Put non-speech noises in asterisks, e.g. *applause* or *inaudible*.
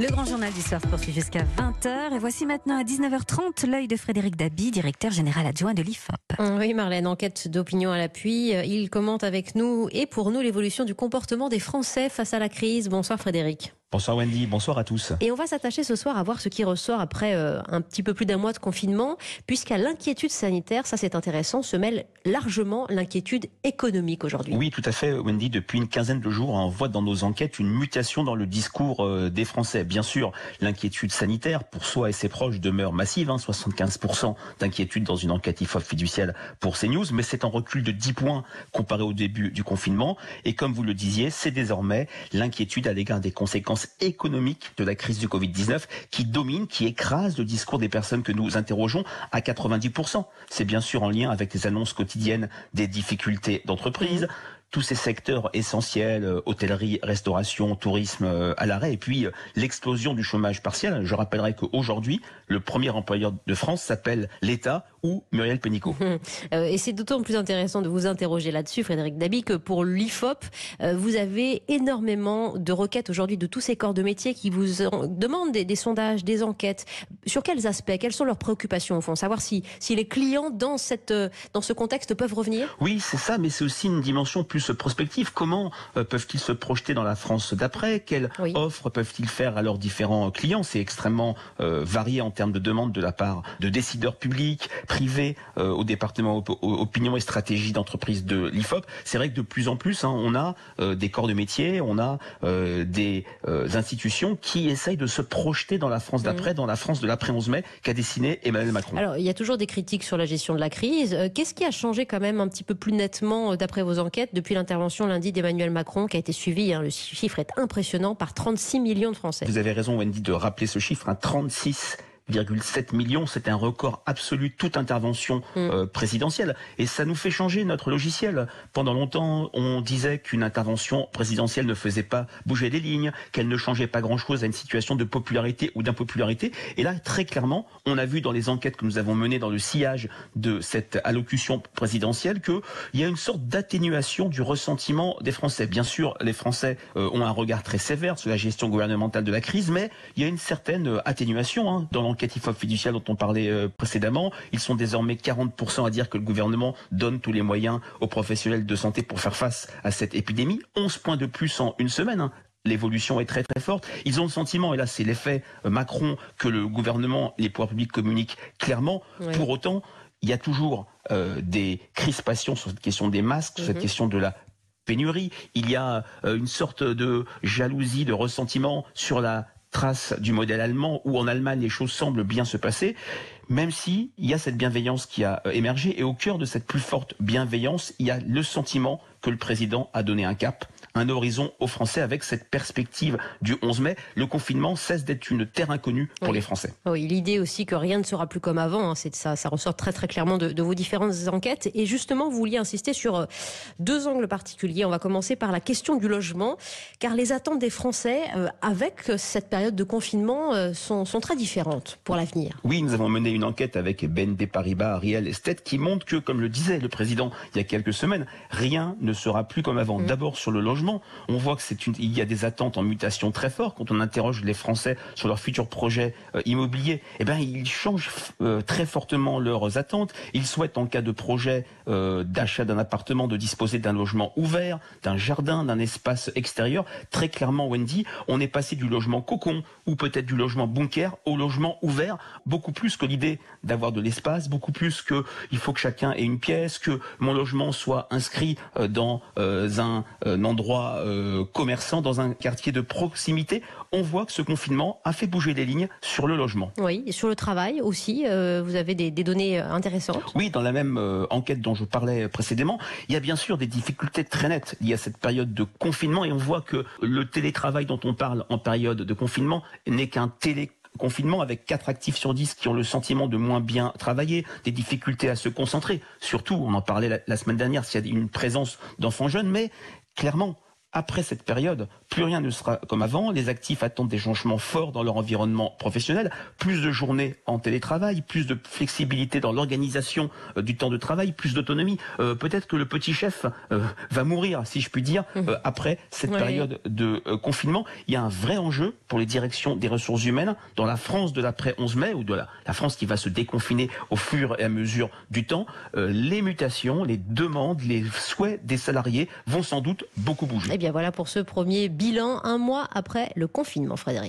Le grand journal du soir poursuit jusqu'à 20h. Et voici maintenant à 19h30 l'œil de Frédéric Dabi, directeur général adjoint de l'IFOP. Oui, Marlène, enquête d'opinion à l'appui. Il commente avec nous et pour nous l'évolution du comportement des Français face à la crise. Bonsoir Frédéric. Bonsoir Wendy, bonsoir à tous. Et on va s'attacher ce soir à voir ce qui ressort après euh, un petit peu plus d'un mois de confinement, puisqu'à l'inquiétude sanitaire, ça c'est intéressant, se mêle largement l'inquiétude économique aujourd'hui. Oui, tout à fait Wendy, depuis une quinzaine de jours, on voit dans nos enquêtes une mutation dans le discours euh, des Français. Bien sûr, l'inquiétude sanitaire pour soi et ses proches demeure massive, 75% hein, d'inquiétude dans une enquête IFOP fiducielle pour CNews, mais c'est en recul de 10 points comparé au début du confinement. Et comme vous le disiez, c'est désormais l'inquiétude à l'égard des conséquences économique de la crise du Covid-19 qui domine, qui écrase le discours des personnes que nous interrogeons à 90%. C'est bien sûr en lien avec les annonces quotidiennes des difficultés d'entreprise, tous ces secteurs essentiels, euh, hôtellerie, restauration, tourisme euh, à l'arrêt, et puis euh, l'explosion du chômage partiel. Je rappellerai qu'aujourd'hui, le premier employeur de France s'appelle l'État ou Muriel Pénicaud. *laughs* et c'est d'autant plus intéressant de vous interroger là-dessus, Frédéric Dabi, que pour l'IFOP, vous avez énormément de requêtes aujourd'hui de tous ces corps de métier qui vous demandent des, sondages, des enquêtes. Sur quels aspects? Quelles sont leurs préoccupations au fond? Savoir si, si les clients dans, cette, dans ce contexte peuvent revenir? Oui, c'est ça, mais c'est aussi une dimension plus prospective. Comment euh, peuvent-ils se projeter dans la France d'après? Quelles offres peuvent-ils faire à leurs différents clients? C'est extrêmement euh, varié en termes de demandes de la part de décideurs publics, privés, euh, au département opinion et stratégie d'entreprise de l'IFOP. C'est vrai que de plus en plus, hein, on a des corps de métier, on a des institutions qui essayent de se projeter dans la France d'après, dans la France de l'après 11 mai qu'a dessiné Emmanuel Macron. Alors, il y a toujours des critiques sur la gestion de la crise. Qu'est-ce qui a changé quand même un petit peu plus nettement d'après vos enquêtes depuis l'intervention lundi d'Emmanuel Macron qui a été suivie, hein, le chiffre est impressionnant, par 36 millions de Français. Vous avez raison Wendy de rappeler ce chiffre, 36 hein, 7 millions, c'est un record absolu, toute intervention mm. euh, présidentielle. Et ça nous fait changer notre logiciel. Pendant longtemps, on disait qu'une intervention présidentielle ne faisait pas bouger les lignes, qu'elle ne changeait pas grand-chose à une situation de popularité ou d'impopularité. Et là, très clairement, on a vu dans les enquêtes que nous avons menées dans le sillage de cette allocution présidentielle qu'il y a une sorte d'atténuation du ressentiment des Français. Bien sûr, les Français euh, ont un regard très sévère sur la gestion gouvernementale de la crise, mais il y a une certaine euh, atténuation hein, dans l'enquête fiduciaire dont on parlait euh, précédemment. Ils sont désormais 40% à dire que le gouvernement donne tous les moyens aux professionnels de santé pour faire face à cette épidémie. 11 points de plus en une semaine. Hein. l'évolution est très très forte. Ils ont le sentiment, et là c'est l'effet euh, Macron, que le gouvernement et les pouvoirs publics communiquent clairement. Pour autant, il y a toujours euh, des crispations sur cette question des masques, sur cette mhm. question de la pénurie. Il y a une sorte de jalousie, de ressentiment sur la trace du modèle allemand, où en Allemagne les choses semblent bien se passer, même si il y a cette bienveillance qui a euh, émergé, et au cœur de cette plus forte bienveillance, il y a le sentiment que le président a donné un cap, un horizon aux Français avec cette perspective du 11 mai. Le confinement cesse d'être une terre inconnue pour les Français. Oui, l'idée aussi que rien ne sera plus comme avant, hein, c'est ça, ça ressort très très clairement de, vos différentes enquêtes. Et justement, vous vouliez insister sur euh, deux angles particuliers. On va commencer par la question du logement, car les attentes des Français euh, avec cette période de confinement euh, sont, sont, très différentes pour l'avenir. Oui, nous avons mené une enquête avec Ben Paribas, Ariel Estet, qui montre que, comme le disait le président il y a quelques semaines, rien ne sera plus comme avant. Mm. D'abord sur le logement, on voit que il y a des attentes en mutation très fortes quand on interroge les Français sur leurs futurs projets euh, immobiliers. Eh ben, ils changent euh, très fortement leurs attentes. Ils souhaitent, en cas de projet euh, d'achat d'un appartement, de disposer d'un logement ouvert, d'un jardin, d'un espace extérieur. Très clairement, Wendy, on est passé du logement cocon ou peut-être du logement bunker au logement ouvert, beaucoup plus que l'idée d'avoir de l'espace, beaucoup plus que il faut que chacun ait une pièce, que mon logement soit inscrit dans un, un endroit euh, commerçants dans un quartier de proximité, on voit que ce confinement a fait bouger les lignes sur le logement. Oui, et sur le travail aussi, euh, vous avez des, données euh, intéressantes. Oui, dans la même enquête dont je parlais précédemment, il y a bien sûr des difficultés très nettes liées à cette période de confinement et on voit que le télétravail dont on parle en période de confinement n'est qu'un télé confinement avec 4 actifs sur 10 qui ont le sentiment de moins bien travailler, des difficultés à se concentrer. Surtout, on en parlait la, la semaine dernière, s'il y a une présence d'enfants jeunes, mais clairement, après cette période, plus rien ne sera comme avant. Les actifs attendent des changements forts dans leur environnement professionnel, plus de journées en télétravail, plus de flexibilité dans l'organisation euh, du temps de travail, plus d'autonomie. Euh, peut-être que le petit chef euh, va mourir, si je puis dire, mmh. après cette période de confinement. Il y a un vrai enjeu pour les directions des ressources humaines dans la France de l'après 11 mai ou de la, la, France qui va se déconfiner au fur et à mesure du temps. les mutations, les demandes, les souhaits des salariés vont sans doute beaucoup bouger. Eh bien voilà pour ce premier bilan, un mois après le confinement, Frédéric.